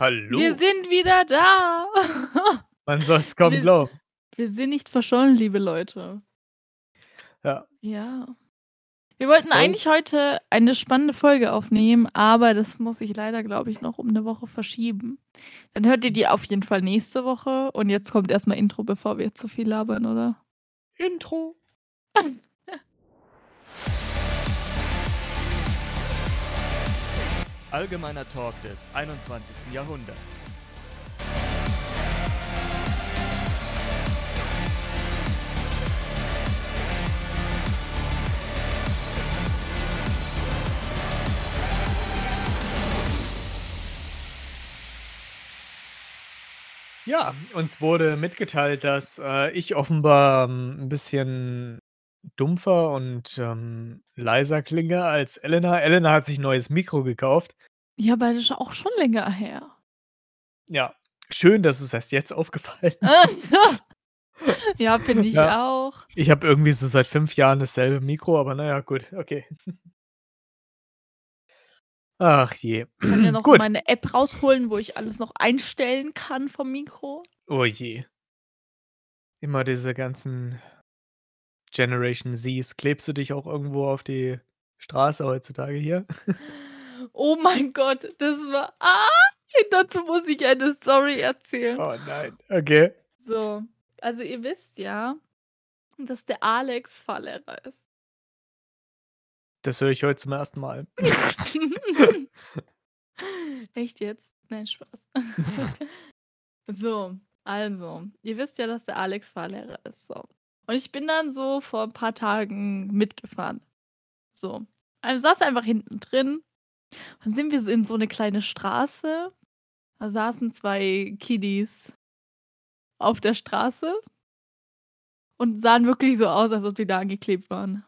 Hallo. Wir sind wieder da. Man soll's kaum Wir glauben. wir sind nicht verschollen, liebe Leute. Ja. Ja. Wir wollten Soll eigentlich heute eine spannende Folge aufnehmen, aber das muss ich leider, glaube ich, noch um 'ne Woche verschieben. Dann hört ihr die auf jeden Fall nächste Woche und jetzt kommt erst mal Intro, bevor wir zu viel labern, oder? Intro. Allgemeiner Talk des 21. Jahrhunderts. Ja, uns wurde mitgeteilt, dass, äh, ich offenbar, hm, 'n bisschen dumpfer und, ähm, leiser klinge als Elena. Elena hat sich 'n neues Mikro gekauft. Ja, aber das ist auch schon länger her. Ja, schön, dass es erst jetzt aufgefallen ist. Ja, finde ich Ja. auch. Ich habe irgendwie so seit 5 Jahren dasselbe Mikro, aber na ja, gut, okay. Ach je. Kann ja noch Gut. meine App rausholen, wo ich alles noch einstellen kann vom Mikro. Oh je. Immer diese ganzen Generation Zs. Klebst du dich auch irgendwo auf die Straße heutzutage hier? Oh mein Gott, das war ah, dazu muss ich eine Story erzählen. Oh nein, okay. So, also ihr wisst ja, dass der Alex Fahrlehrer ist. Das höre ich heute zum ersten Mal. Echt jetzt? Nein, Spaß. So, also, ihr wisst ja, dass der Alex Fahrlehrer ist, so. Und ich bin dann so vor 'n paar Tagen mitgefahren. So. Also, saß einfach hinten drin. Dann sind wir in so 'ne kleine Straße. Da saßen 2 Kiddies auf der Straße und sahen wirklich so aus, als ob die da angeklebt waren.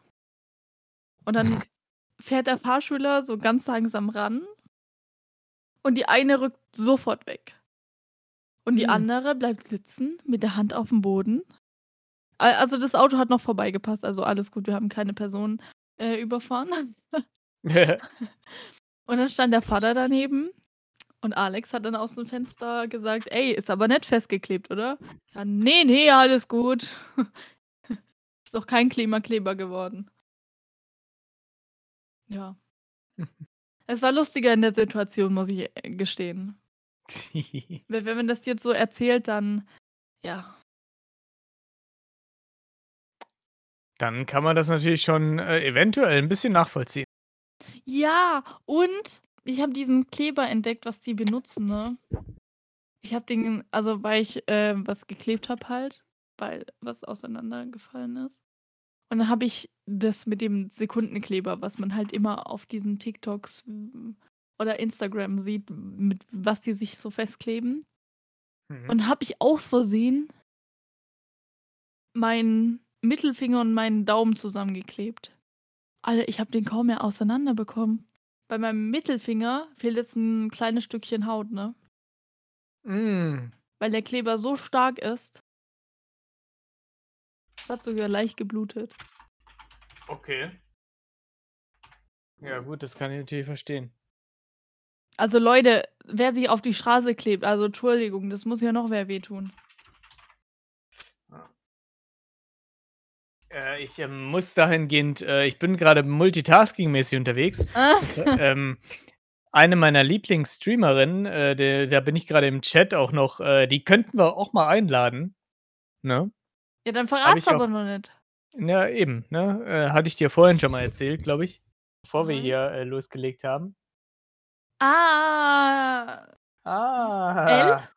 Und dann fährt der Fahrschüler so ganz langsam ran und die eine rückt sofort weg. Und die Hm. andere bleibt sitzen mit der Hand aufm Boden. A also, das Auto hat noch vorbeigepasst, also alles gut, wir haben keine Person, äh, überfahren. Und dann stand der Vater daneben und Alex hat dann aus dem Fenster gesagt: „Ey, ist aber nicht festgeklebt, oder?“ Ja: „Ne, ne, alles gut. Ist doch kein Klimakleber geworden.“ Ja. Es war lustiger in der Situation, muss ich, äh, gestehen. We wenn man das jetzt so erzählt, dann ja. Dann kann man das natürlich schon, äh, eventuell 'n bisschen nachvollziehen. Ja, und ich habe diesen Kleber entdeckt, was die benutzen, ne? Ich habe den also, weil ich, äh, was geklebt habe halt, weil was auseinandergefallen ist. Und dann habe ich das mit dem Sekundenkleber, was man halt immer auf diesen TikToks, oder Instagram sieht, mit was die sich so festkleben. Mhm. Und habe ich aus Versehen meinen Mittelfinger und meinen Daumen zusammengeklebt. Alter, ich habe den kaum mehr auseinanderbekommen. Bei meinem Mittelfinger fehlt jetzt 'n kleines Stückchen Haut, ne? Hm. Weil der Kleber so stark ist. Es hat sogar leicht geblutet. Okay. Ja gut, das kann ich natürlich verstehen. Also, Leute, wer sich auf die Straße klebt also, Entschuldigung, das muss ja noch wer wehtun. Äh, ich, ähm, muss dahingehend äh, ich bin grade multitasking-mäßig unterwegs. Das, ähm eine meiner Lieblingsstreamerinnen, äh, da bin ich grade im Chat auch noch äh, die könnten wir auch mal einladen, ne? Ja, dann verrat's ich auch aber noch nicht. Ja, eben, ne? Äh, hatte ich dir vorhin schon mal erzählt, glaube ich, bevor wir Nein. hier, äh, losgelegt haben. Ah. Ah.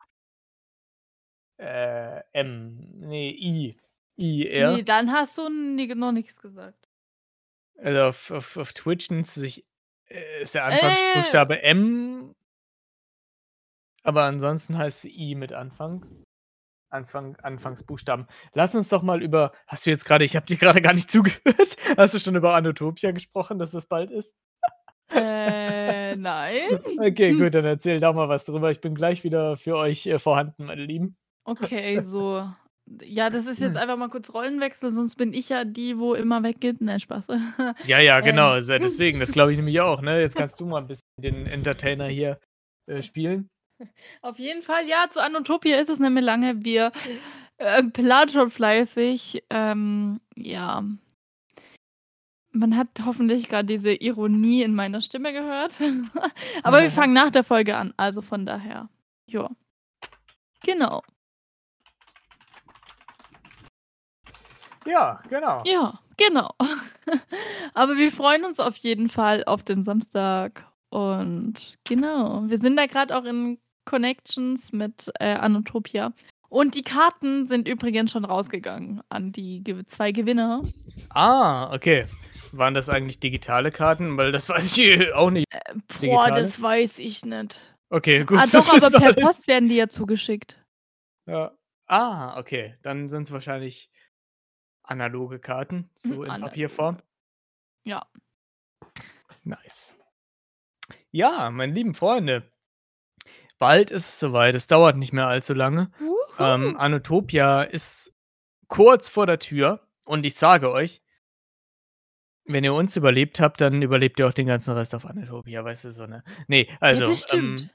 Äh, M. Ne, I. I-R. Ne, dann hast du ni noch nix gesagt. Also, auf auf auf Twitch nennt sie sich äh, ist der Äh. Anfangsbuchstabe M. Aber ansonsten heißt sie I mit Anfang. Anfang Anfangsbuchstaben. Lass uns doch mal über hast du jetzt grade ich habe dir grade gar nicht zugehört. Hast du schon über Anotopia gesprochen, dass das bald ist? Äh, nein. Okay, gut, dann erzähl doch mal was drüber. Ich bin gleich wieder für euch, äh, vorhanden, meine Lieben. Okay, so. Ja, das ist jetzt einfach mal kurz Rollenwechsel, sonst bin ich ja die, wo immer weggeht. Nein, Spaß. Ja, ja, genau. Ähm. Ja deswegen, das glaube ich nämlich auch, ne? Jetzt kannst du mal 'n bisschen den Entertainer hier, äh, spielen. Auf jeden Fall, ja, zu Anotopia ist es nicht mehr lange. Wir, äh, planen schon fleißig. Ähm, ja. Man hat hoffentlich gerade diese Ironie in meiner Stimme gehört. Aber wir fangen nach der Folge an, also von daher. Ja. Genau. Ja, genau. Ja, genau. Aber wir freuen uns auf jeden Fall auf den Samstag. Und genau, wir sind da gerade auch in Connections mit äh, Anotopia. Und die Karten sind übrigens schon rausgegangen an die zwei Gewinner. Ah, okay. Waren das eigentlich digitale Karten? Weil das weiß ich auch nicht. Äh, boah, Digitale? das weiß ich nicht. Okay, gut. Ah, doch, aber per. Post werden die ja zugeschickt. Ja. Ah, okay. Dann sind es wahrscheinlich analoge Karten, so Hm, in analoge. Papierform. Ja. Nice. Ja, meine lieben Freunde. Bald ist es soweit. Es dauert nicht mehr allzu lange. Ähm, Wuhu. Anotopia ist kurz vor der Tür. Und ich sage euch, wenn ihr uns überlebt habt, dann überlebt ihr auch den ganzen Rest auf Anotopia, weißt du so, ne? Nee, also. ja, das stimmt. Ähm,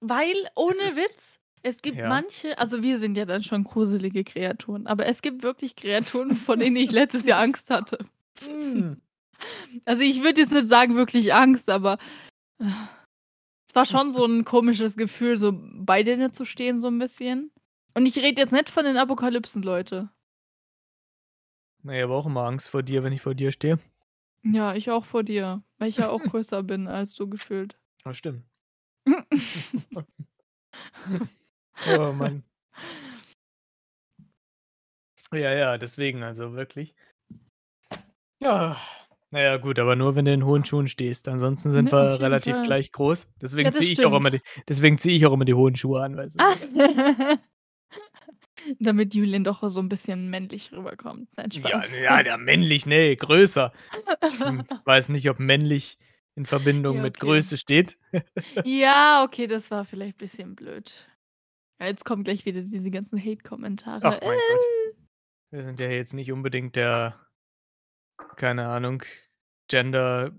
Weil, ohne Witz, es gibt ja. manche, also wir sind ja dann schon gruselige Kreaturen, aber es gibt wirklich Kreaturen, von denen ich letztes Jahr Angst hatte. mm, Also ich würde jetzt nicht sagen wirklich Angst, aber äh, es war schon so ein komisches Gefühl, so bei denen zu stehen, so ein bisschen. Und ich rede jetzt nicht von den Apokalypsen, Leute. na, ich habe auch immer Angst vor dir, wenn ich vor dir stehe. Ja, ich auch vor dir, weil ich ja auch größer bin als du gefühlt. Das stimmt. Oh Mann. Ja, ja, deswegen, also wirklich. Ja. Naja, gut, aber nur wenn du in hohen Schuhen stehst. Ansonsten sind Ne, auf wir relativ Fall. gleich groß. Deswegen das ziehe ich auch immer die, deswegen ziehe ich auch immer die hohen Schuhe an, weißt du. Damit Julian doch so ein bisschen männlich rüberkommt. Nein, Ja, ja, der männlich, nee, größer. Ich weiß nicht, ob männlich in Verbindung Ja, mit okay. Größe steht. ja, okay, das war vielleicht ein bisschen blöd. Ja, jetzt kommen gleich wieder diese ganzen Hate-Kommentare. Ach mein Äh, Gott. Wir sind ja jetzt nicht unbedingt der, keine Ahnung, Gender,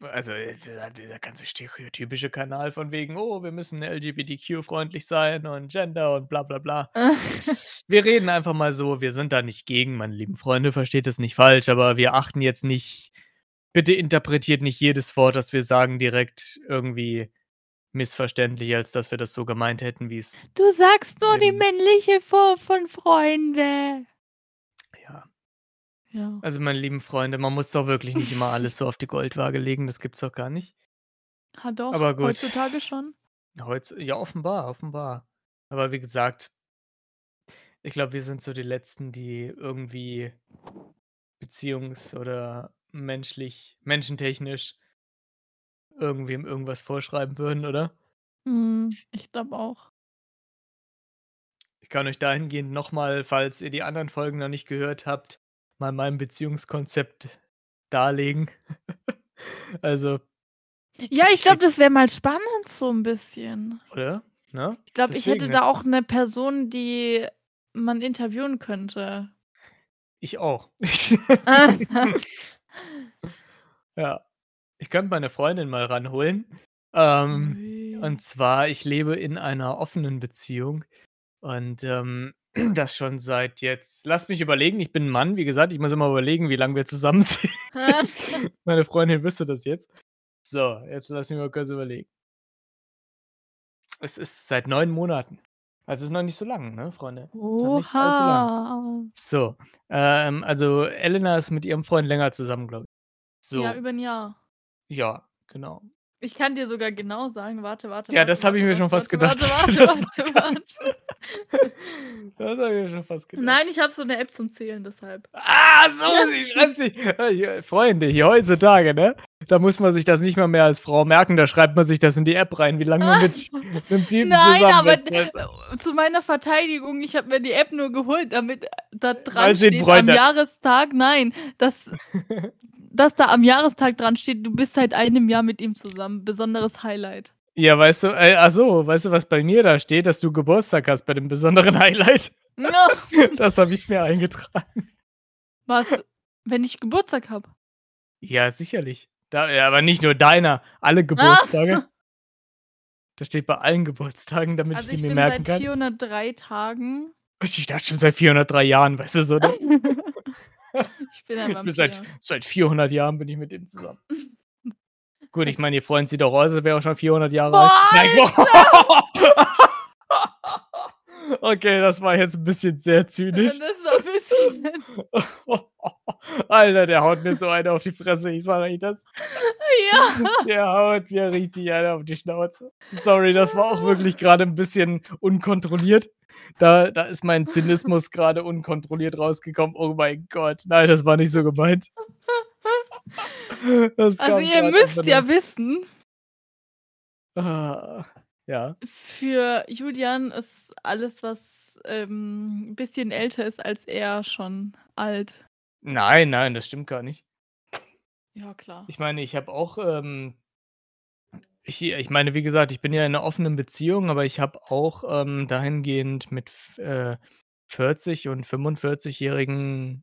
also äh, dieser, dieser ganze stereotypische Kanal von wegen, oh, wir müssen LGBTQ-freundlich sein und Gender und bla bla bla. Wir reden einfach mal so, wir sind da nicht gegen, meine lieben Freunde, versteht es nicht falsch, aber wir achten jetzt nicht, bitte interpretiert nicht jedes Wort, das wir sagen, direkt irgendwie missverständlich, als dass wir das so gemeint hätten, wie es, Du sagst nur die männliche Form von Freunde. ja. Ja. Also, meine lieben Freunde, man muss doch wirklich nicht immer alles so auf die Goldwaage legen, das gibt's doch gar nicht. Ha doch, Aber gut. heutzutage schon. Heutz ja, offenbar, offenbar. Aber wie gesagt, ich glaube, wir sind so die Letzten, die irgendwie beziehungs oder menschlich menschentechnisch irgendwem irgendwas vorschreiben würden, oder? Mhm, ich glaube auch. Ich kann euch dahingehend noch mal, falls ihr die anderen Folgen noch nicht gehört habt, mal mein Beziehungskonzept darlegen. Also Ja, ich glaube, das wäre mal spannend so ein bisschen. oder? Ne? Ich glaube, ich hätte da auch eine Person, die man interviewen könnte. ich auch. Ja. Ich könnte meine Freundin mal ranholen. Ähm, und zwar, ich lebe in einer offenen Beziehung und, ähm, das schon seit jetzt lasst mich überlegen, ich bin 'n Mann, wie gesagt, ich muss immer überlegen, wie lange wir zusammen sind. Meine Freundin wüsste das jetzt. So, jetzt lass mich mal kurz überlegen. Es ist seit 9 Monaten. Also, ist noch nicht so lang, ne, Freunde? Ist noch nicht allzu lang. Oha. So, ähm, also, Elena ist mit ihrem Freund länger zusammen, glaube ich. Ja, So. über 'n Jahr. Ja, genau. Ich kann dir sogar genau sagen warte, warte, Ja, warte, das habe ich mir schon fast gedacht, warte, warte, das warte. Das habe ich mir schon fast gedacht. Nein, ich habe so 'ne App zum Zählen, deshalb. Ah, so, sie schreibt sich Freunde, hier heutzutage, ne, da muss man sich das nicht mal mehr als Frau merken, da schreibt man sich das in die App rein, wie lange man mit 'nem Typen Nein, zusammen aber ist, du? äh, zu meiner Verteidigung, ich habe mir die App nur geholt, damit, da dran steht am hat. Jahrestag nein, dass dass da am Jahrestag dran steht, du bist seit einem Jahr mit ihm zusammen. Besonderes Highlight. Ja, weißt du äh, ach so, weißt du, was bei mir da steht, dass du Geburtstag hast bei dem besonderen Highlight? No. Das habe ich mir eingetragen. Was, wenn ich Geburtstag habe? Ja, sicherlich. Da ja, aber nicht nur deiner, alle Ah. Geburtstage. Das steht bei allen Geburtstagen, damit Also ich die ich mir bin merken seit kann. 403 Tagen. Ich dachte schon seit 403 Jahren, weißt du so, ne? ich bin ein bin seit, Vampir. seit 400 Jahren bin ich mit ihm zusammen. Gut, ich meine, ihr Freund sieht auch aus, wäre auch schon 400 Jahre Boah, alt. Okay, das war jetzt ein bisschen sehr zynisch. Das war ein bisschen. Alter, der haut mir so eine auf die Fresse, ich sage euch das. ja. Der haut mir richtig eine auf die Schnauze. Sorry, das war auch wirklich gerade ein bisschen unkontrolliert. Da, da ist mein Zynismus gerade unkontrolliert rausgekommen. Oh mein Gott. Nein, das war nicht so gemeint. Das Also ihr müsst ja wissen, Ah, ja. für Julian ist alles, was ähm, ein bisschen älter ist als er, schon alt. Nein, nein, das stimmt gar nicht. Ja, klar. Ich meine, ich habe auch, ähm, ich, ich meine, wie gesagt, ich bin ja in einer offenen Beziehung, aber ich habe auch ähm, dahingehend mit äh, 40 und 45-jährigen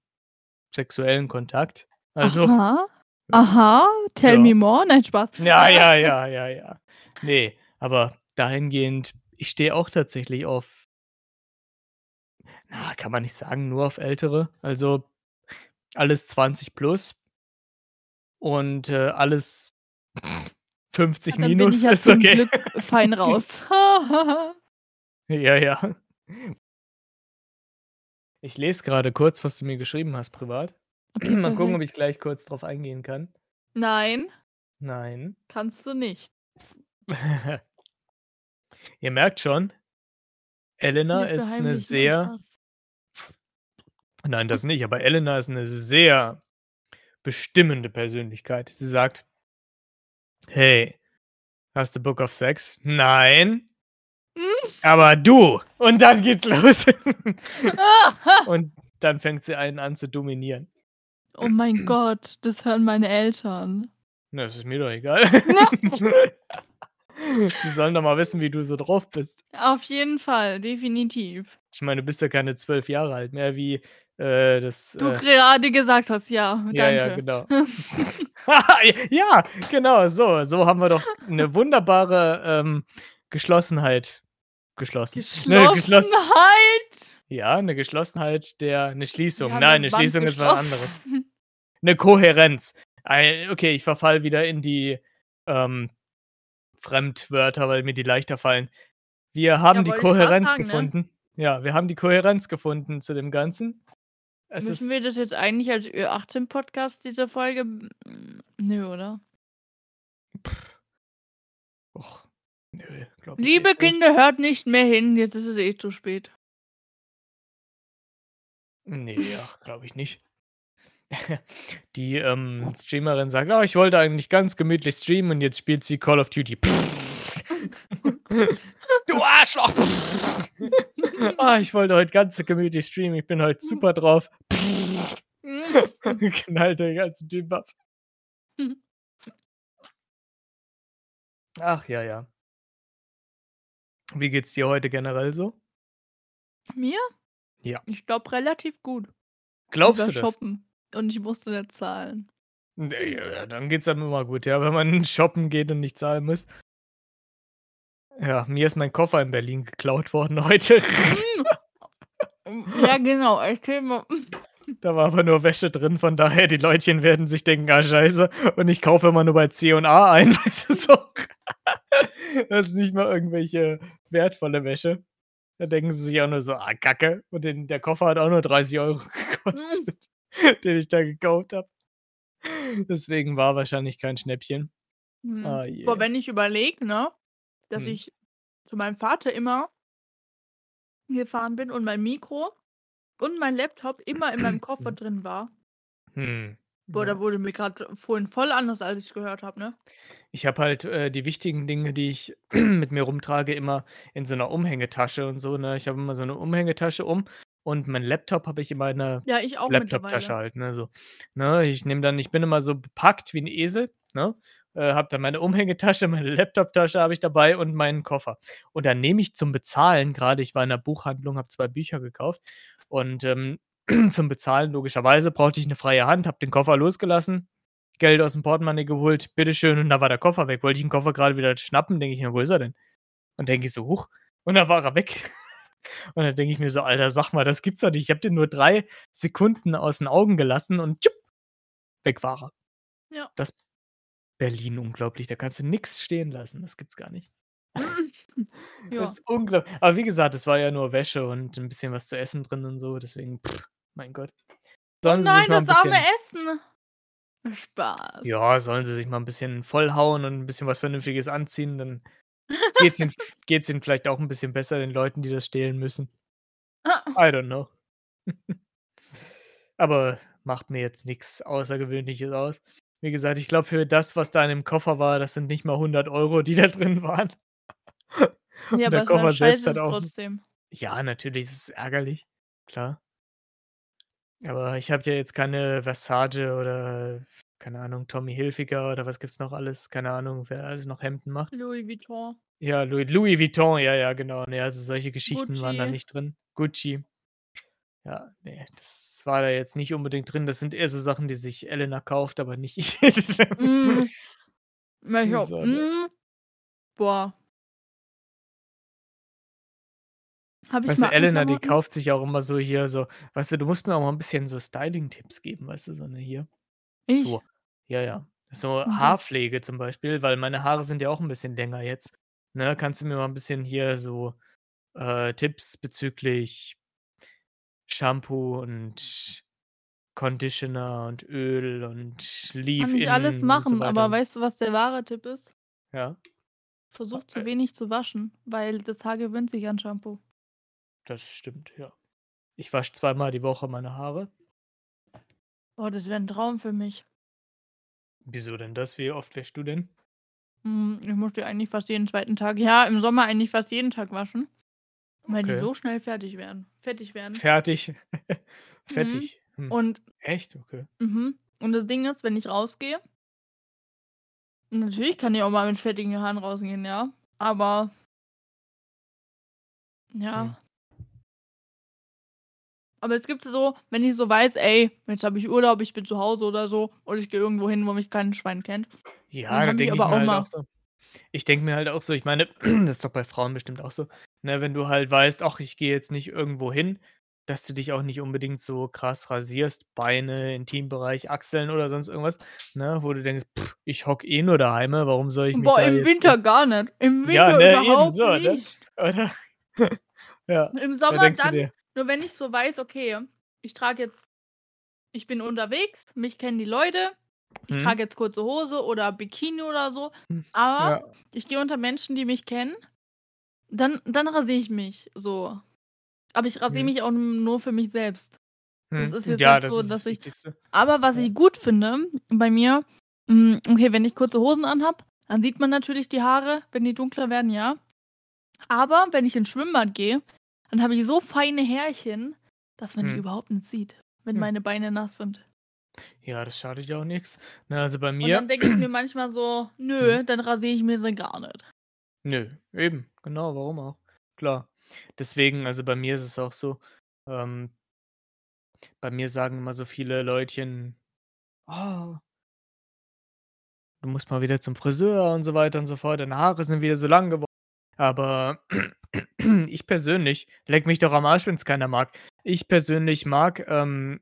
sexuellen Kontakt. Also, Aha. Aha. Tell Ja. me more. Nein, Spaß. ja, ja, ja, ja, ja. Nee, aber dahingehend, ich stehe auch tatsächlich auf, na, kann man nicht sagen, nur auf Ältere. Also alles 20 plus und äh, alles 50 Dann bin minus ich ja ist zum okay. Glück fein raus. Ja, ja. Ich lese gerade kurz, was du mir geschrieben hast, privat. Okay, Mal gucken, ob ich gleich kurz drauf eingehen kann. Nein, Nein. kannst du nicht. Ihr merkt schon, Elena ist eine sehr, etwas. Nein, das nicht, aber Elena ist eine sehr bestimmende Persönlichkeit. Sie sagt, hey, hast du Bock auf Sex? Nein. Hm? Aber du. Und dann geht's los. Und dann fängt sie einen an zu dominieren. oh mein Gott, das hören meine Eltern. Na, das ist mir doch egal. Die sollen doch mal wissen, wie du so drauf bist. Auf jeden Fall, definitiv. Ich meine, du bist ja keine zwölf Jahre alt mehr, wie äh, das. Du äh, gerade gesagt hast, ja, ja, ja, danke. genau. ja, genau, so. So haben wir doch eine wunderbare ähm, Geschlossenheit geschlossen. Eine geschloss Geschlossenheit. ja, eine Geschlossenheit der. Eine Schließung. Nein, eine Band Schließung ist was anderes. geschlossen. Eine Kohärenz. Ein, okay, ich verfall wieder in die ähm, Fremdwörter, weil mir die leichter fallen. Wir haben die ich grad Kohärenz sagen, ne? gefunden. Ja, wir haben die Kohärenz gefunden zu dem Ganzen. Es Müssen wir das jetzt eigentlich als Ö18-Podcast, diese Folge? Nö, oder? Och, nö, glaub ich Liebe jetzt nicht. Kinder, hört nicht mehr hin, jetzt ist es eh zu spät. Nee, glaube ich nicht. Die ähm, Streamerin sagt, oh, ich wollte eigentlich ganz gemütlich streamen und jetzt spielt sie Call of Duty. du Arschloch! ah, ich wollte heute ganz gemütlich streamen, ich bin heute super drauf. Knallt den ganzen Typ ab. Ach ja, ja. Wie geht's dir heute generell so? Mir? Ja. Ich glaube relativ gut. Glaubst ich du das? shoppen und ich musste nicht zahlen. Ja, dann geht's einem immer gut, ja, wenn man shoppen geht und nicht zahlen muss. Ja, mir ist mein Koffer in Berlin geklaut worden heute. Mm, Ja, genau. Erzähl mal. Da war aber nur Wäsche drin, von daher die Leutchen werden sich denken, ah scheiße, und ich kaufe immer nur bei C und A ein, weißt du so. Das ist nicht mal irgendwelche wertvolle Wäsche. Da denken sie sich auch nur so, ah Kacke. Und den, der Koffer hat auch nur 30 Euro gekostet, den ich da gekauft habe. Deswegen war wahrscheinlich kein Schnäppchen. Hm. Ah je. Aber wenn ich überlege, ne, dass Hm. ich zu meinem Vater immer gefahren bin und mein Mikro und mein Laptop immer in meinem Koffer drin war. Hm. Boah, ja. da wurde mir gerade vorhin voll anders, als ich gehört habe, ne? Ich habe halt äh, die wichtigen Dinge, die ich mit mir rumtrage, immer in so einer Umhängetasche und so. Ne? Ich habe immer so eine Umhängetasche um und mein Laptop habe ich immer in einer Ja, Laptop-Tasche halt. Ne? So, ne? Ich nehme dann, ich bin immer so bepackt wie ein Esel. Ne? Äh, habe dann meine Umhängetasche, meine Laptop-Tasche habe ich dabei und meinen Koffer. Und dann nehme ich zum Bezahlen, gerade ich war in der Buchhandlung, habe zwei Bücher gekauft und ähm, zum Bezahlen logischerweise brauchte ich eine freie Hand, habe den Koffer losgelassen, Geld aus dem Portemonnaie geholt, bitteschön, und da war der Koffer weg. Wollte ich den Koffer gerade wieder schnappen, denke ich mir, wo ist er denn? Und denke ich so: „Huch“, und dann war er weg. Und dann denke ich mir so: „Alter, sag mal, das gibt's doch nicht. Ich habe den nur 3 Sekunden aus 'n Augen gelassen und tschupp, weg war er.“ Ja. Das Berlin unglaublich, da kannst du nix stehen lassen. Das gibt's gar nicht. Ja. Das ist unglaub aber wie gesagt, es war ja nur Wäsche und 'n bisschen was zu essen drin und so, deswegen, mein Gott. Oh Sollen sie sich nein, mal 'n das arme bisschen Essen. Spaß. Ja, sollen sie sich mal 'n bisschen vollhauen und 'n bisschen was Vernünftiges anziehen, dann geht's ihnen geht's ihnen vielleicht auch 'n bisschen besser, den Leuten, die das stehlen müssen. I don't know. Aber macht mir jetzt nix Außergewöhnliches aus. Wie gesagt, ich glaube, für das, was da in dem Koffer war, das sind nicht mal 100 €, die da drin waren. Ja, Und der aber Koffer selbst hat ist auch trotzdem. ja, natürlich ist es ärgerlich, klar. Aber ich habe ja jetzt keine Versace oder, keine Ahnung, Tommy Hilfiger oder was gibt's noch alles? Keine Ahnung, wer alles noch Hemden macht. Louis Vuitton. Ja, Louis Louis Vuitton, ja, ja, genau. Ne, also solche Geschichten waren da Gucci. nicht drin. Gucci. Ja, ne, das war da jetzt nicht unbedingt drin. Das sind eher so Sachen, die sich Elena kauft, aber nicht ich. Hm. Welcher So, ne? hm. Boah. Habe ich Weißt du, Elena, die kauft sich auch immer so hier so weißt du, du musst mir auch mal 'n bisschen so Styling-Tipps geben, weißt du, so 'ne hier Ich? so ja, ja. So Okay. Haarpflege zum Beispiel, weil meine Haare sind ja auch 'n bisschen länger jetzt, ne? Kannst du mir mal 'n bisschen hier so, äh, Tipps bezüglich Shampoo und Conditioner und Öl und Kann ich alles Leave-In so machen, weiter aber so weißt du, was der wahre Tipp ist? Ja. Versuch zu wenig zu waschen, weil das Haar gewöhnt sich an Shampoo. Das stimmt, ja. Ich wasche zweimal die Woche meine Haare. Oh, das wäre 'n Traum für mich. Wieso denn das? Wie oft wäschst du denn? Hm, ich muss die eigentlich fast jeden 2. Tag ja, im Sommer eigentlich fast jeden Tag waschen, weil die Okay. so schnell fertig werden fettig werden. Fertig. Mhm. Fettig. Hm. Und Echt? Okay. mhm, und das Ding ist, wenn ich rausgehe natürlich kann ich auch mal mit fettigen Haaren rausgehen, ja, aber ja. Hm. Aber es gibt so wenn ich so weiß: „Ey, jetzt habe ich Urlaub, ich bin zu Hause oder so oder ich gehe irgendwo hin, wo mich kein Schwein kennt.“ Ja, Dann ich denke ich aber mir auch halt auch so ich denke mir halt auch so, ich meine, das ist doch bei Frauen bestimmt auch so, ne, wenn du halt weißt: „Ach, ich gehe jetzt nicht irgendwo hin“, dass du dich auch nicht unbedingt so krass rasierst, Beine, Intimbereich, Achseln oder sonst irgendwas, ne, wo du denkst: „Ich hocke eh nur daheime, warum soll ich mich Boah, da im Winter gar nicht. Im Ja, Winter ne, eben überhaupt so, ne? nicht. Oder? Ja, Im Sommer dann nur wenn ich so weiß: „Okay, ich trage jetzt ich bin unterwegs, mich kennen die Leute, ich Mhm. trage jetzt kurze Hose oder Bikini oder so, Hm, aber ja. ich gehe unter Menschen, die mich kennen, dann dann rasiere ich mich so. Aber ich rasiere Mhm. mich auch nur für mich selbst. Das Mhm. ist jetzt Ja, nicht das so, ist dass das ich Wichtigste. aber was ich gut finde bei mir hm, okay, wenn ich kurze Hosen anhabe, dann sieht man natürlich die Haare, wenn die dunkler werden, ja. Aber wenn ich ins Schwimmbad gehe, dann habe ich so feine Härchen, dass man die Mhm. überhaupt nicht sieht, wenn Hm. meine Beine nass sind. Ja, das schadet ja auch. Ne, also bei Und mir dann denke ich mir manchmal so. „Nö, dann rasiere ich mir sie gar nicht.“ Nö, eben, genau, warum auch? Klar. Deswegen also bei mir ist es auch so, ähm bei mir sagen immer so viele Leutchen: „Oh“ „du musst mal wieder zum Friseur“ und so weiter und so fort. „Deine Haare sind wieder so lang geworden.“ Aber ich persönlich leck mich doch am Arsch, wenn's keiner mag. Ich persönlich mag, ähm,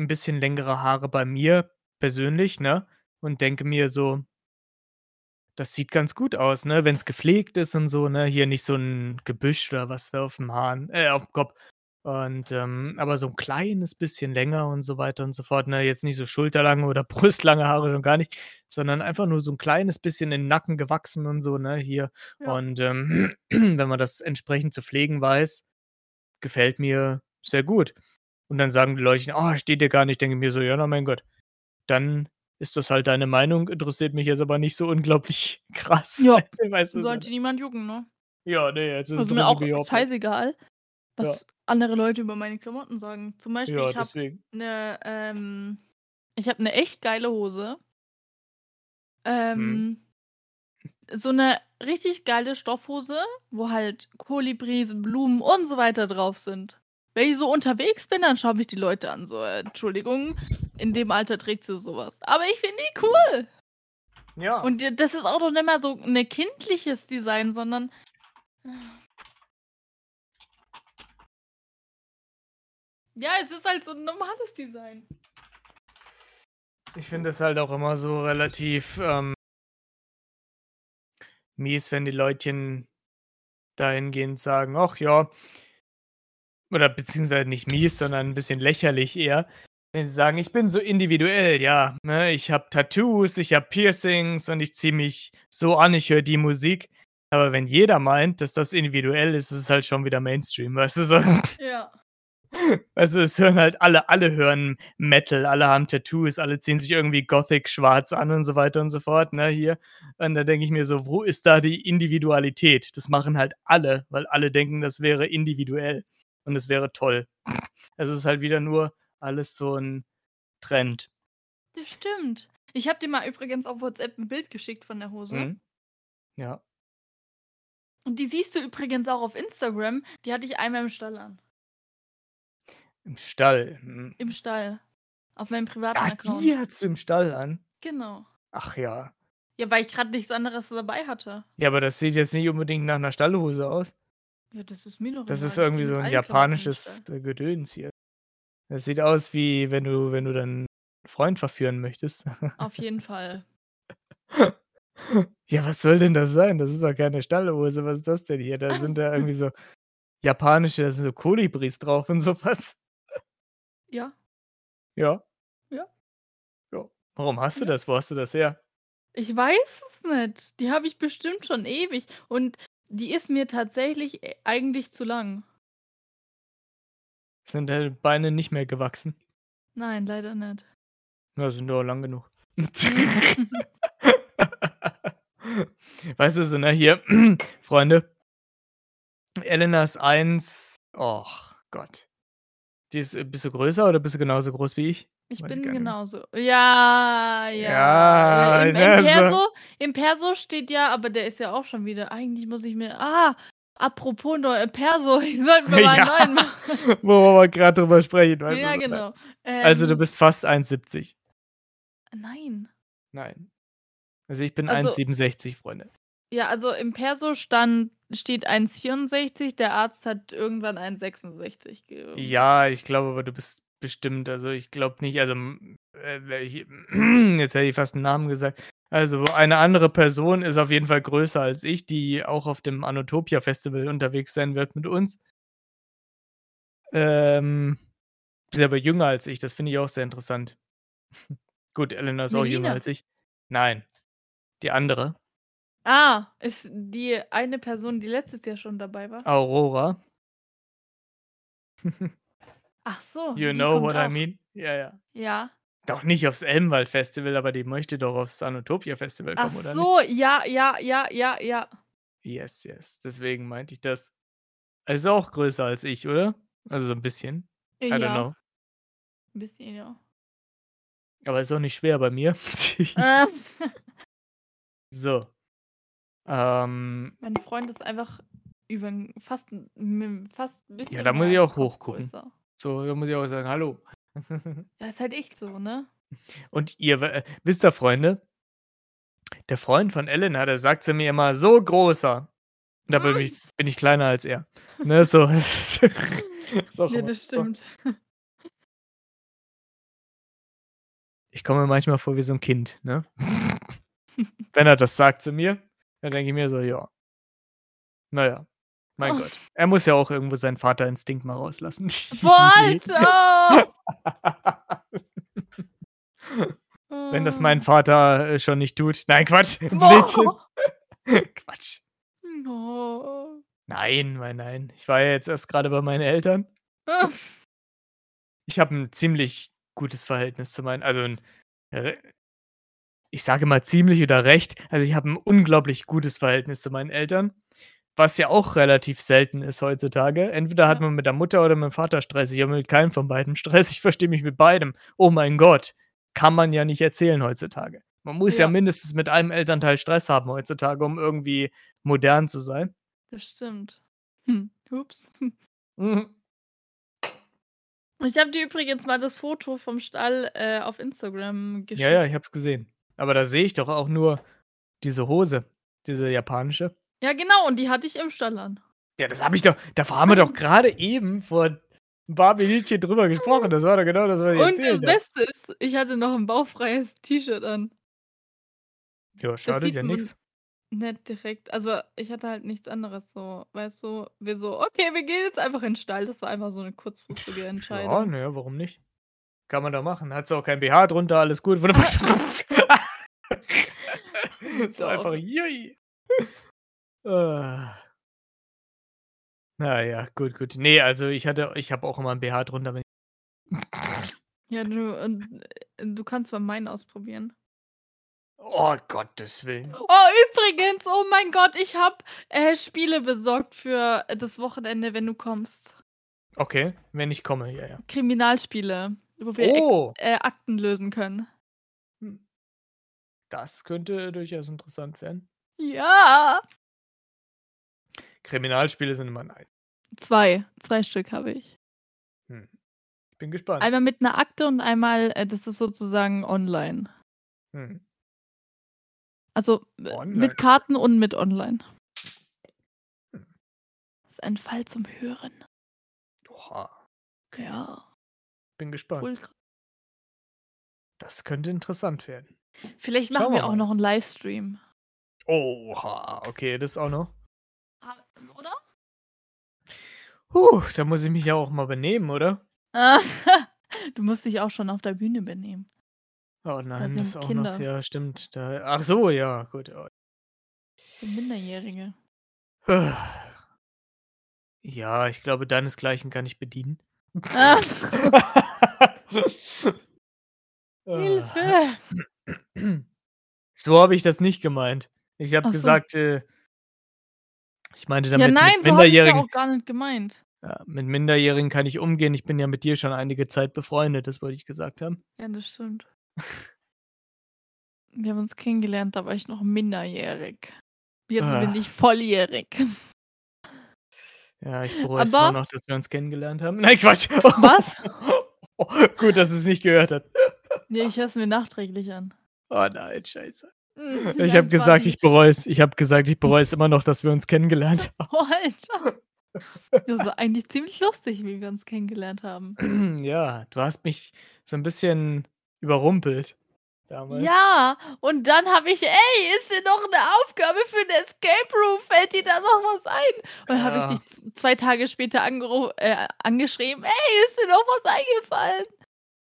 'n bisschen längere Haare bei mir persönlich, ne, und denke mir so das sieht ganz gut aus, ne, wenn's gepflegt ist und so, ne? Hier nicht so 'n Gebüsch oder was da auf'm Haaren äh, auf'm Kopf. Und, ähm aber so 'n kleines bisschen länger und so weiter und so fort, ne? Jetzt nicht so schulterlange oder brustlange Haare, schon gar nicht, sondern einfach nur so 'n kleines bisschen in 'n Nacken gewachsen und so, ne, hier. Ja. Und, ähm, wenn man das entsprechend zu pflegen weiß, gefällt mir sehr gut. Und dann sagen die Leutchen: „Oh, steht dir gar nicht.“ Denke mir so: „Ja, na, mein Gott, dann ist das halt deine Meinung, interessiert mich jetzt aber nicht so unglaublich krass.“ Ja, Weißt du, so, sollte ne? niemand jucken, ne? Ja, ne, jetzt ist Also, mir interessiert auch scheißegal, Ja. was andere Leute über meine Klamotten sagen. Zum Beispiel, Ja, ich habe deswegen. 'ne ähm, ich habe 'ne echt geile Hose ähm, so 'ne richtig geile Stoffhose, wo halt Kolibris, Blumen und so weiter drauf sind. Wenn ich so unterwegs bin, dann schauen mich die Leute an, so: „Äh, Entschuldigung, in dem Alter trägst du so was.“ Aber ich finde die cool. Ja. Und das ist auch noch nicht mal so 'ne kindliches Design, sondern Ja, es ist halt so ein normales Design. Ich finde es halt auch immer so relativ ähm, mies, wenn die Leutchen dahingehend sagen, ach ja, oder beziehungsweise nicht mies, sondern ein bisschen lächerlich eher, wenn sie sagen, ich bin so individuell, ja, ne, ich habe Tattoos, ich habe Piercings und ich ziehe mich so an, ich höre die Musik. Aber wenn jeder meint, dass das individuell ist, ist es halt schon wieder Mainstream, weißt du so. Ja. Also es hören halt alle, alle hören Metal, alle haben Tattoos, alle ziehen sich irgendwie Gothic schwarz an und so weiter und so fort, ne, hier. Und da denke ich mir so, wo ist da die Individualität? Das machen halt alle, weil alle denken, das wäre individuell und es wäre toll. Es ist halt wieder nur alles so ein Trend. Das stimmt. Ich habe dir mal übrigens auf WhatsApp ein Bild geschickt von der Hose. Mhm. Ja. Und die siehst du übrigens auch auf Instagram. Die hatte ich einmal im Stall an. Im Stall. Hm. Im Stall. Auf meinem privaten Ah, Account. die hast du im Stall an. Genau. Ach ja. Ja, weil ich gerade nichts anderes dabei hatte. Ja, aber das sieht jetzt nicht unbedingt nach einer Stallhose aus. Ja, das ist mir doch Das ist irgendwie so ein japanisches äh, Gedöns hier. Das sieht aus wie wenn du, wenn du deinen Freund verführen möchtest. Auf jeden Fall. Ja, was soll denn das sein? Das ist doch keine Stallhose. Was ist das denn hier? Da sind da irgendwie so japanische, da sind so Kolibris drauf und sowas. Ja. Ja. Ja. Ja. Warum hast du Ja. das? Wo hast du das her? Ich weiß es nicht. Die habe ich bestimmt schon ewig. Und die ist mir tatsächlich äh, eigentlich zu lang. Sind deine Beine nicht mehr gewachsen? Nein, leider nicht. Ja, sind doch lang genug. weißt du, so, ne, hier, Freunde. Elena ist eins. Och Gott. Die ist, äh, bist du größer oder bist du genauso groß wie ich? Ich Weiß ich bin mehr. genauso. Ja, ja. Ja, Äh, Im, ne, im, so. Perso, Im Perso steht ja, aber der ist ja auch schon wieder. Eigentlich muss ich mir. Ah, apropos neu, äh, Perso, ich sollte mir mal Ja. einen neuen machen. Wo wir gerade drüber sprechen. Weißt ja, du, ne? genau. Also, du Ähm, bist fast 1,70. Nein. Nein. Also, ich bin Also- 1,67, Freunde. Ja, also im Perso stand, steht 1,64, der Arzt hat irgendwann 1,66 gegeben. Ja, ich glaube aber, du bist bestimmt, also ich glaube nicht, also äh, welch- jetzt hätte ich fast einen Namen gesagt. Also eine andere Person ist auf jeden Fall größer als ich, die auch auf dem Anotopia Festival unterwegs sein wird mit uns. Ähm, ist aber jünger als ich, das finde ich auch sehr interessant. Gut, Elena ist auch jünger als ich. Nein, die andere, Ah, ist die eine Person, die letztes Jahr schon dabei war? Aurora. Ach so. You know what I auch. mean? Ja, ja. Ja. Doch nicht aufs Elmwald Festival, aber die möchte doch aufs Anotopia Festival Ach kommen, oder nicht? so, ja, ja, ja, ja, ja. Yes, yes. Deswegen meinte ich das. Also auch größer als ich, oder? Also so ein bisschen. I don't ja, know. ein bisschen, ja. Aber ist auch nicht schwer bei mir. Ähm, so. Ähm, mein Freund ist einfach über fast, fast ein bisschen. da muss ich auch hochgucken. größer. So, da muss ich auch sagen, hallo. Ja, ist halt echt so, ne? Und ihr, äh, wisst ihr, Freunde? Der Freund von Elena, der sagt zu mir immer, so großer. Und da bin ich, bin ich kleiner als er. Ne, so. ist auch Ja, immer das stimmt. Ich komme mir manchmal vor wie so ein Kind, ne? Wenn er das sagt zu mir, dann denke ich mir so, ja. Naja, mein Oh. Gott. Er muss ja auch irgendwo seinen Vaterinstinkt mal rauslassen. Boah, Alter! Wenn das mein Vater äh, schon nicht tut. Nein, Quatsch. Boah. Quatsch. Oh. Nein, nein, nein. Ich war ja jetzt erst gerade bei meinen Eltern. Ich habe ein ziemlich gutes Verhältnis zu meinen, also ein, re- ich sage mal ziemlich oder recht, also ich habe ein unglaublich gutes Verhältnis zu meinen Eltern, was ja auch relativ selten ist heutzutage. Entweder hat man mit der Mutter oder mit dem Vater Stress. Ich habe mit keinem von beiden Stress. Ich verstehe mich mit beidem. Oh mein Gott, kann man ja nicht erzählen heutzutage. Man muss ja, Ja. mindestens mit einem Elternteil Stress haben heutzutage, um irgendwie modern zu sein. Das stimmt. Hm. Ups. Mhm. Ich habe dir übrigens mal das Foto vom Stall äh, auf Instagram geschickt. Ja, ja, ich hab's gesehen. Aber da sehe ich doch auch nur diese Hose, diese japanische. Ja, genau, und die hatte ich im Stall an. Ja, das habe ich doch da haben wir doch gerade eben vor 'n paar Minütchen drüber gesprochen. Das war doch genau das, was ich Und das. Beste ist, ich hatte noch 'n bauchfreies T-Shirt an. Ja, schadet ja nix. nicht direkt. Also, ich hatte halt nichts anderes so, weißt du? Wir so: „Okay, wir gehen jetzt einfach in 'n Stall.“ Das war einfach so 'ne kurzfristige Entscheidung. ja, warum nicht? Kann man doch machen. Hattest auch kein BH drunter, alles gut. Das war einfach Doch. Ah. Na ja, gut, gut. Ne, also ich hatte ich habe auch immer 'n BH drunter, wenn Ja, du und, äh, du kannst mal meinen ausprobieren. Oh, Gottes Willen. Oh, übrigens, oh mein Gott, ich habe, äh, Spiele besorgt für das Wochenende, wenn du kommst. Okay, wenn ich komme, ja, ja. Kriminalspiele, wo wir Oh. äh, Akten lösen können. Hm. Das könnte durchaus interessant werden. Ja. Kriminalspiele sind immer nice. 2, 2 Stück habe ich. Hm. Ich bin gespannt. Einmal mit 'ner Akte und einmal, äh, das ist sozusagen online. Mhm. Also, äh, Online. mit Karten und mit online. Hm. Ist ein Fall zum Hören. Oha. Ja. Bin gespannt. Kr Das könnte interessant werden. Vielleicht Schauen machen wir wir auch noch 'n Livestream. Oha, okay, das auch noch. Oder? Huh, da muss ich mich ja auch mal benehmen, oder? Du musst dich auch schon auf der Bühne benehmen. Oh Da nein, das sind auch Kinder. noch. Ja, stimmt. Da ach so, ja, gut. Oh. Minderjährige. Ja, ich glaube, deinesgleichen kann ich bedienen. Ah. Hilfe. So habe ich das nicht gemeint. Ich habe so. gesagt, äh ich meinte Ja, damit, nein, mit so ich's ja Minderjährigen auch gar nicht gemeint. ja, mit Minderjährigen kann ich umgehen. Ich bin ja mit dir schon einige Zeit befreundet, das wollte ich gesagt haben. Ja, das stimmt. Wir haben uns kennengelernt, da war ich noch minderjährig. Jetzt bin Ah. ich volljährig. Ja, ich bereue es immer noch, dass wir uns kennengelernt haben. Nein, Quatsch. Was? Oh, gut, dass es nicht gehört hat. Ne, ich höre es mir nachträglich an. Oh nein, scheiße. Hm, Ich habe gesagt, ich bereue es. Ich habe gesagt, ich bereue es immer noch, dass wir uns kennengelernt Oh, Alter. Das war eigentlich ziemlich lustig, wie wir uns kennengelernt haben. haben. Ja, du hast mich so 'n bisschen überrumpelt damals. Ja, und dann habe ich: „Ey, ist dir noch 'ne Aufgabe für 'n Escape Room? Fällt dir da noch was ein?“ Und dann habe Ja. ich dich z 2 Tage später äh, angeschrieben: „Ey, ist dir noch was eingefallen?“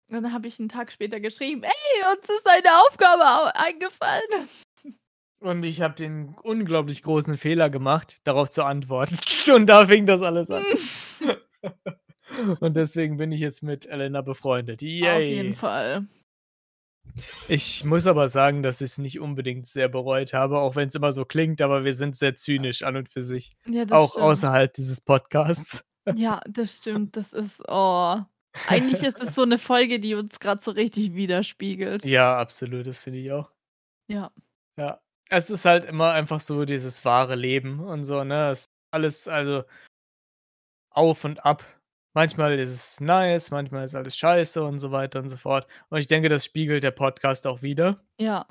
Und dann habe ich 'n Tag später geschrieben: „Ey, uns ist eine Aufgabe au eingefallen.“ Und ich habe den unglaublich großen Fehler gemacht, darauf zu antworten. Und da fing das alles an. Und deswegen bin ich jetzt mit Elena befreundet. Auf jeden Yay. Fall. Ich muss aber sagen, dass ich's nicht unbedingt sehr bereut habe, auch wenn's immer so klingt, aber wir sind sehr zynisch an und für sich, Ja, das auch stimmt. außerhalb dieses Podcasts. Ja, das stimmt. Das ist oh. Eigentlich ist es so 'ne Folge, die uns grad so richtig widerspiegelt. Ja, absolut, das finde ich auch. Ja. Ja. Es ist halt immer einfach so dieses wahre Leben und so, ne? Es alles also auf und ab. Manchmal ist es nice, manchmal ist alles scheiße und so weiter und so fort. Und ich denke, das spiegelt der Podcast auch wider. Ja.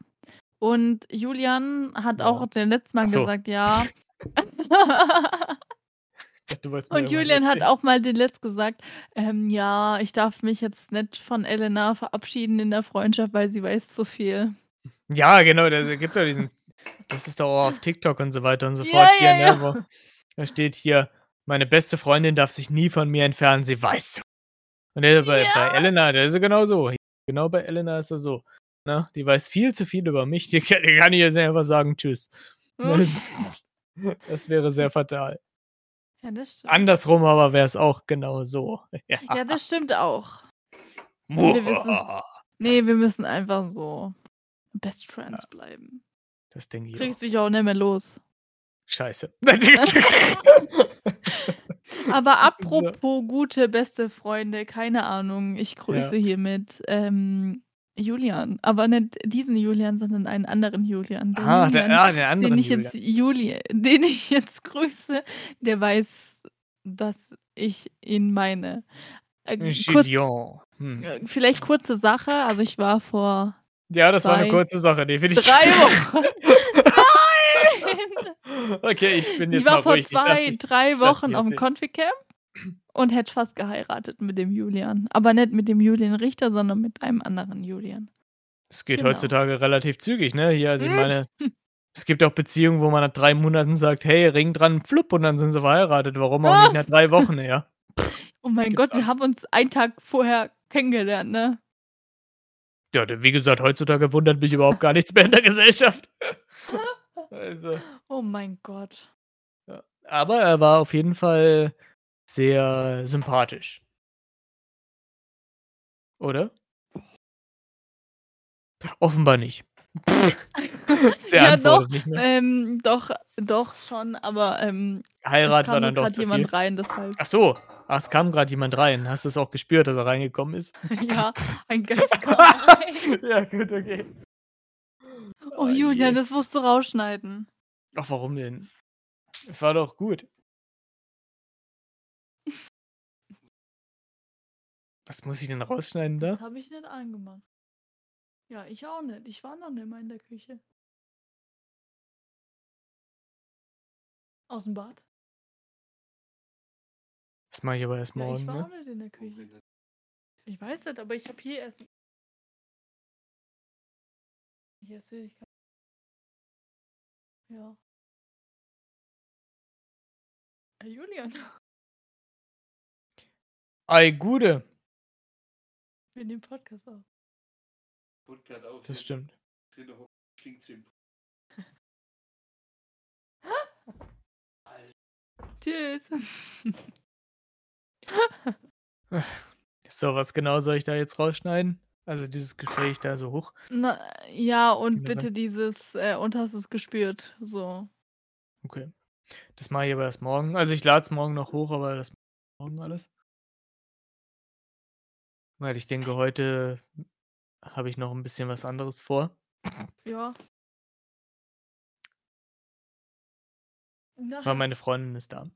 Und Julian hat Ja. auch den letzten Mal so. gesagt, ja. Und Julian hat auch mal den letzt gesagt, ähm: „Ja, ich darf mich jetzt nicht von Elena verabschieden in der Freundschaft, weil sie weiß zu viel.“ Ja, genau, das gibt ja diesen das ist doch auch auf TikTok und so weiter und so Ja, fort hier, ja, ne, ja. wo da steht hier: „Meine beste Freundin darf sich nie von mir entfernen, sie weiß zu.“ Und, äh, bei bei Ja. Elena, da ist genau so. Genau bei Elena ist er so, ne? Die weiß viel zu viel über mich. Die kann die kann ich jetzt einfach sagen: „Tschüss.“ Ne? Das wäre sehr fatal. Ja, das stimmt. Andersrum aber wär's auch genau so. Ja. Ja, das stimmt auch. Wir wissen ne, wir müssen einfach so Best Friends bleiben. Das ich auch. Kriegst mich auch nicht mehr los. Scheiße. Aber apropos gute beste Freunde, keine Ahnung, ich grüße hiermit, ähm, Julian, aber nicht diesen Julian, sondern einen anderen Julian. Den Ah, der Julian, ah, den anderen den ich Julian. jetzt Juli den ich jetzt grüße, der weiß, dass ich ihn meine. Äh, kurz Julien. Hm. äh, vielleicht kurze Sache, also ich war vor Ja, das war 'ne 2 kurze Sache, definitiv. 3 Wochen Nein! Okay, ich bin Ich jetzt war mal vor ruhig. Ich lass 2, dich 3 ich lass Wochen dich auf'm erzählen. Konfi-Camp und hätte fast geheiratet mit dem Julian. Aber nicht mit dem Julian Richter, sondern mit einem anderen Julian. Es geht Genau. heutzutage relativ zügig, ne? Hier, also ich Mhm. meine, es gibt auch Beziehungen, wo man nach 3 Monaten sagt: „Hey, Ring dran, flupp“ und dann sind sie verheiratet. Warum auch nicht Ah. nach 3 Wochen, ja? Oh mein Gibt's Gott, wir haben uns einen Tag vorher kennengelernt, ne? Ja, wie gesagt, heutzutage wundert mich überhaupt gar nichts mehr in der Gesellschaft. Also, Oh mein Gott. Aber er war auf jeden Fall sehr sympathisch. Oder? Offenbar nicht. Ja, doch, ähm, doch, doch schon, aber, ähm, es Heirat war dann doch zu jemand viel. rein, deshalb. Ach so. Ach, es kam grad jemand rein. Hast du's auch gespürt, dass er reingekommen ist? Ja, ein Gast kam rein. Ja, gut, okay. Oh, Oh Julian, je. das musst du rausschneiden. Ach, warum denn? Es war doch gut. Was muss ich denn rausschneiden da? Das habe ich nicht angemacht. Ja, ich auch nicht. Ich war noch nicht mal in der Küche. Aus'm Bad? Das mache ich aber erst Ja, ich morgen, war ne? auch nicht in der Küche. Ich weiß nicht, aber ich habe hier Essen. Hier ist Süßigkeiten. Ja. Herr Julian, Ei, Gude. Wir nehmen Podcast auf. Podcast auf. Das stimmt. Drinnen hocken, stinkt's wie 'n Tschüss. So, was genau soll ich da jetzt rausschneiden? Also, dieses Gespräch da so hoch? Na, ja, und Generell. bitte dieses, äh, und hast du's gespürt, so. Okay. Das mache ich aber erst morgen. Also, ich lade es morgen noch hoch, aber das morgen alles. Weil ich denke, heute habe ich noch 'n bisschen was anderes vor. Ja. Weil Na, meine Freundin ist da.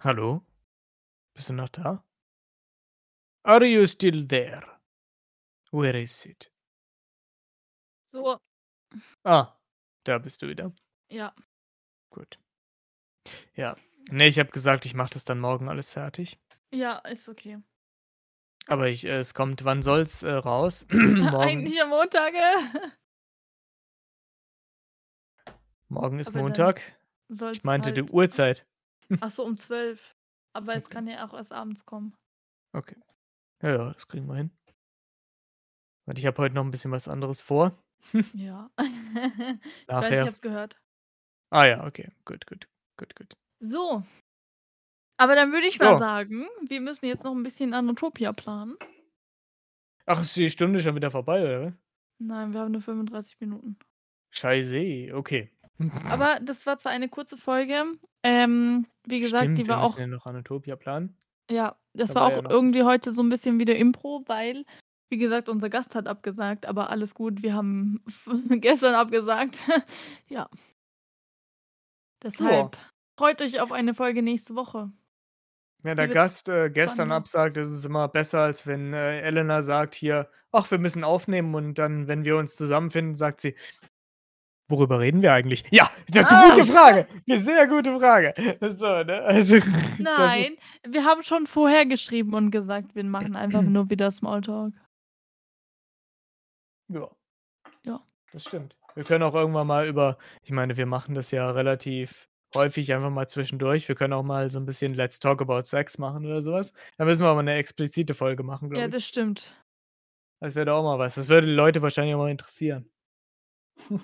Hallo? Bist du noch da? Are you still there? Where is it? so, Ah, da bist du wieder. ja. Gut. Ja. Ne, ich habe gesagt, ich mache das dann morgen alles fertig. Ja, ist okay. Aber ich äh, es kommt wann soll's, äh, raus? Eigentlich am Montage. morgen ist Aber Montag. Ich meinte die halt Uhrzeit. ach so, um 12. Aber es Okay. kann ja auch erst abends kommen. Okay. Ja, ja, das kriegen wir hin. Und ich habe heute noch 'n bisschen was anderes vor. Ja. Ich weiß, ich Nachher. habe es gehört. Ah ja, okay. Gut, gut. Gut, gut. So. Aber dann würde ich mal Ja. sagen, wir müssen jetzt noch 'n bisschen Anatopia planen. Ach, ist die Stunde schon wieder vorbei, oder? Nein, wir haben nur 35 Minuten. Scheiße, okay. Aber das war zwar eine kurze Folge, ähm, wie gesagt, Stimmt, die wir war müssen auch ja noch Anatopia planen. ja, das Da war war auch ja irgendwie heute so 'n bisschen wieder Impro, weil, wie gesagt, unser Gast hat abgesagt, aber alles gut. Wir haben gestern abgesagt. Ja. Ja. Deshalb freut euch auf eine Folge nächste Woche. Wenn Die der Gast, äh, gestern absagt, ist es immer besser, als wenn, äh, Elena sagt hier: „Ach, wir müssen aufnehmen“ und dann, wenn wir uns zusammenfinden, sagt sie: „Worüber reden wir eigentlich?“ Ja, d Ah. gute Frage. 'Ne sehr gute Frage. So, ne? Also, das ist Nein, wir haben schon vorher geschrieben und gesagt, wir machen einfach nur wieder Smalltalk. Ja. Ja. Das stimmt. Wir können auch irgendwann mal über ich meine, wir machen das ja relativ häufig einfach mal zwischendurch. Wir können auch mal so 'n bisschen Let's Talk About Sex machen oder so was. Da müssen wir aber 'ne explizite Folge machen, Ja, glaube ich. das stimmt. Das wäre doch auch mal was. Das würde die Leute wahrscheinlich auch mal interessieren.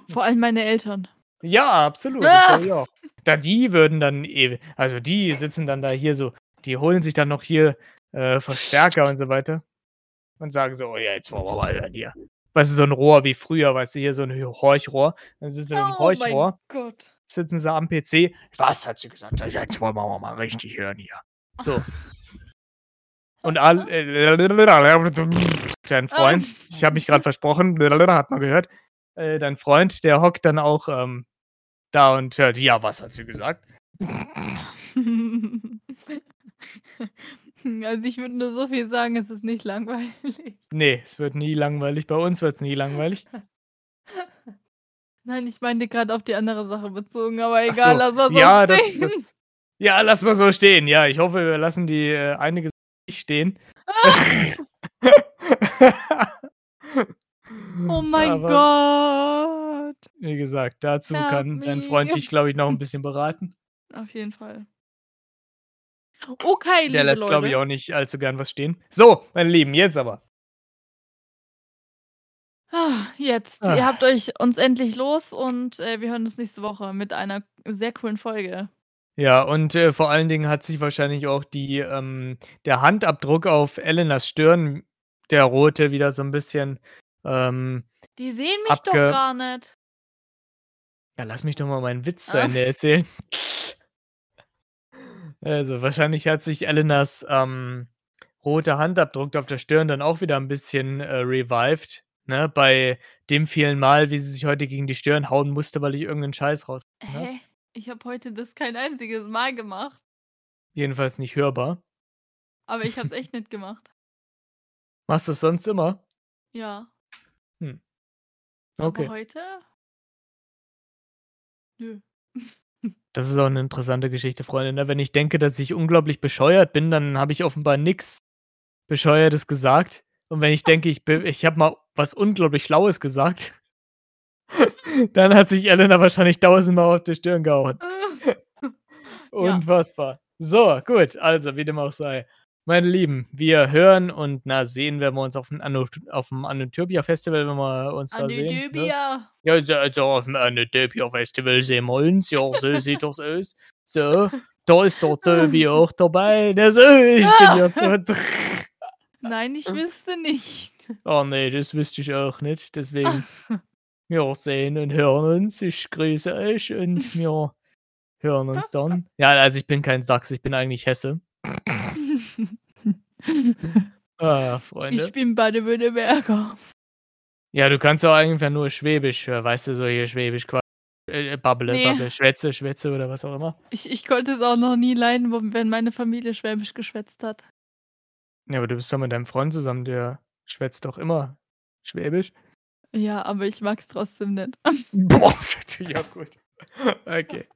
Vor allem meine Eltern. Ja, absolut, Ah! ich auch. Da die würden dann eh also, die sitzen dann da hier so die holen sich dann noch hier, äh, Verstärker und so weiter und sagen so: „Oh ja, jetzt wollen wir mal hier.“ Weißt du, so 'n Rohr wie früher, weißt du, hier so 'n H Horchrohr. Dann sitzen sie Oh mein Horchrohr Gott. sitzen sie am PC: „Was hat sie gesagt? Jetzt wollen wir mal richtig hören hier.“ So. Und all äh, dein Freund ich habe mich grad versprochen, hat man gehört. Äh, dein Freund, der hockt dann auch, ähm, da und hört: „Ja, was hat sie gesagt?“ Also, ich würde nur so viel sagen, es ist nicht langweilig. Ne, es wird nie langweilig. Bei uns wird's nie langweilig. Nein, ich meinte grad auf die andere Sache bezogen, aber egal, lass mal so Ja, das stehen. das ja, lass mal so stehen. Ja, ich hoffe, wir lassen die, äh, einige nicht stehen. Oh mein Aber Gott. wie gesagt, dazu Help kann dein Freund me. dich, glaube ich, noch 'n bisschen beraten. Auf jeden Fall. Okay, Der liebe lässt, glaube ich, auch nicht allzu gern was stehen. So, meine Lieben, jetzt aber. Ah, Jetzt, Ah. ihr habt euch uns endlich los und, äh, wir hören uns nächste Woche mit einer sehr coolen Folge. Ja, und, äh, vor allen Dingen hat sich wahrscheinlich auch die ähm, der Handabdruck auf Elenas Stirn, der rote, wieder so 'n bisschen, ähm Die sehen mich doch gar nicht. Ja, lass mich doch mal meinen Witz zu Ah. Ende erzählen. Also, wahrscheinlich hat sich Elenas, ähm, roter Handabdruck auf der Stirn dann auch wieder 'n bisschen, äh, revived, ne, bei dem vielen Mal, wie sie sich heute gegen die Stirn hauen musste, weil ich irgend 'nen Scheiß raus habe. Hä? Ich habe heute das kein einziges Mal gemacht. Jedenfalls nicht hörbar. Aber ich habe es echt nicht gemacht. Machst du's sonst immer? Ja. Hm. Aber Okay. heute? Nö. Das ist auch 'ne interessante Geschichte, Freunde, ne? Wenn ich denke, dass ich unglaublich bescheuert bin, dann habe ich offenbar nix Bescheuertes gesagt. Und wenn ich denke, ich bin ich habe mal was unglaublich Schlaues gesagt dann hat sich Elena wahrscheinlich tausendmal auf die Stirn gehauen. Ja. Unfassbar. So, gut, also, wie dem auch sei. Meine Lieben, wir hören und, na, sehen werden wir uns aufm Anno aufm Anotopia Festival, wenn wir uns da sehen, ne? Ja, also also, aufm Anotopia Festival sehen wir uns. Ja, so sieht das aus. So, da ist der Tobi auch dabei. Der so, ich bin ja grad Nein, ich wüsste nicht. Oh ne, das wüsste ich auch nicht. Deswegen, wir sehen und hören uns. Ich grüße euch und wir hören uns dann. Ja, also, ich bin kein Sachse, ich bin eigentlich Hesse. Ah, Freunde. Ich bin Baden-Württemberger. Ja, du kannst auch einfach nur Schwäbisch, äh, weißt du, so hier Schwäbisch qua äh, babble, Ne. babble, schwätze, schwätze oder was auch immer. Ich ich konnte es auch noch nie leiden, wenn meine Familie Schwäbisch geschwätzt hat. Ja, aber du bist doch mit deinem Freund zusammen, der schwätzt doch immer Schwäbisch. Ja, aber ich mag's trotzdem nicht. Boah, ja gut. Okay.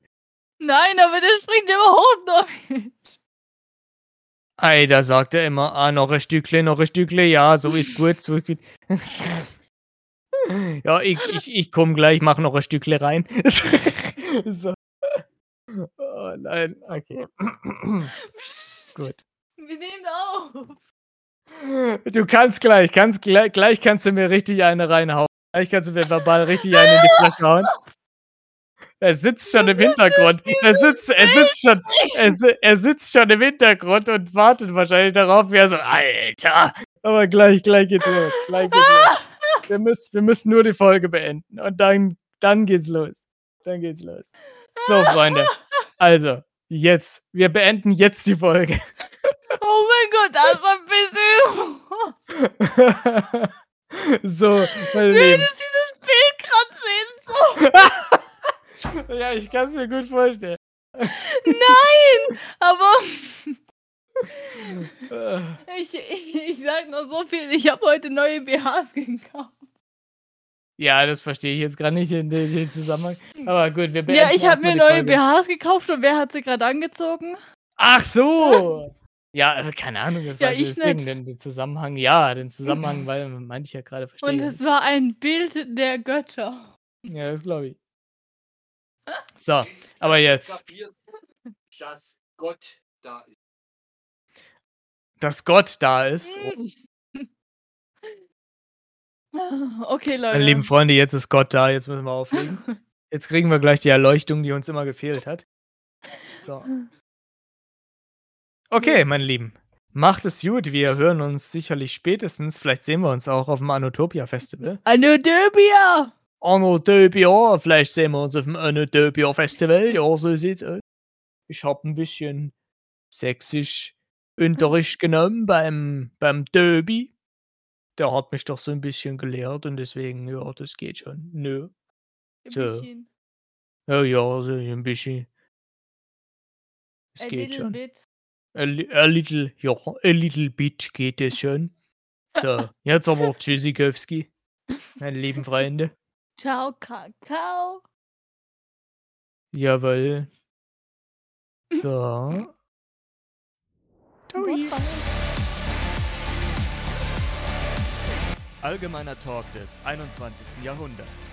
Nein, aber der spricht überhaupt Deutsch. Ei, da sagt er immer: „Ah, noch ein Stückle, noch ein Stückle. Ja, so ist gut, so ist gut.“ Ja, ich ich ich komme gleich, mache noch ein Stückle rein. So. Oh nein, okay. Gut. Wir nehmen auf. Du kannst gleich kannst glei gleich kannst du mir richtig eine reinhauen. Gleich kannst du mir verbal richtig eine in die Fresse hauen. Er sitzt schon im Hintergrund. Er sitzt er sitzt schon er er sitzt schon im Hintergrund und wartet wahrscheinlich darauf, wie er so: „Alter!“ Aber gleich gleich geht's los. Gleich geht's los. Wir müssen wir müssen nur die Folge beenden und dann dann geht's los. Dann geht's los. So, Freunde, also, jetzt wir beenden jetzt die Folge. Oh mein Gott, das ist ein bisschen So, meine Du Lieben. hättest dieses Bild grad sehen sollen. Ja, ich kann's mir gut vorstellen. Nein, aber ich ich ich sage nur so viel, ich habe heute neue BHs gekauft. Ja, das verstehe ich jetzt grad nicht in den Zusammenhang. Aber gut, wir beenden Ja, ich habe mir neue Folge. BHs gekauft und wer hat sie grad angezogen? Ach so! Ja, keine Ahnung, das Ja, ich deswegen nicht. den den Zusammenhang ja, den Zusammenhang, weil ich ja grade, verstehe Und es war ein Bild der Götter. Ja, das glaube ich. So, aber jetzt. Kapiert, dass Gott da ist. Dass Gott da ist. Hm. Okay, Leute. Meine lieben Freunde, jetzt ist Gott da, jetzt müssen wir auflegen. Jetzt kriegen wir gleich die Erleuchtung, die uns immer gefehlt hat. So. Okay, meine Lieben, macht es gut. Wir hören uns sicherlich spätestens vielleicht sehen wir uns auch aufm Anotopia Festival. Anodobia! Anotopia, vielleicht sehen wir uns aufm Anotopia Festival. Ja, so sieht's aus. Ich habe 'n bisschen Sächsisch Unterricht genommen beim beim Döbi. Der hat mich doch so 'n bisschen gelehrt und deswegen, ja, das geht schon. Ne? Ein So. bisschen. Ja, ja, so 'n bisschen. Es A geht schon. bit. A, a little, ja, a little bit geht es schon. So, jetzt aber Tschüssikowski, meine lieben Freunde. Ciao, Kakao. Jawohl. So. Allgemeiner Talk des 21. Jahrhunderts.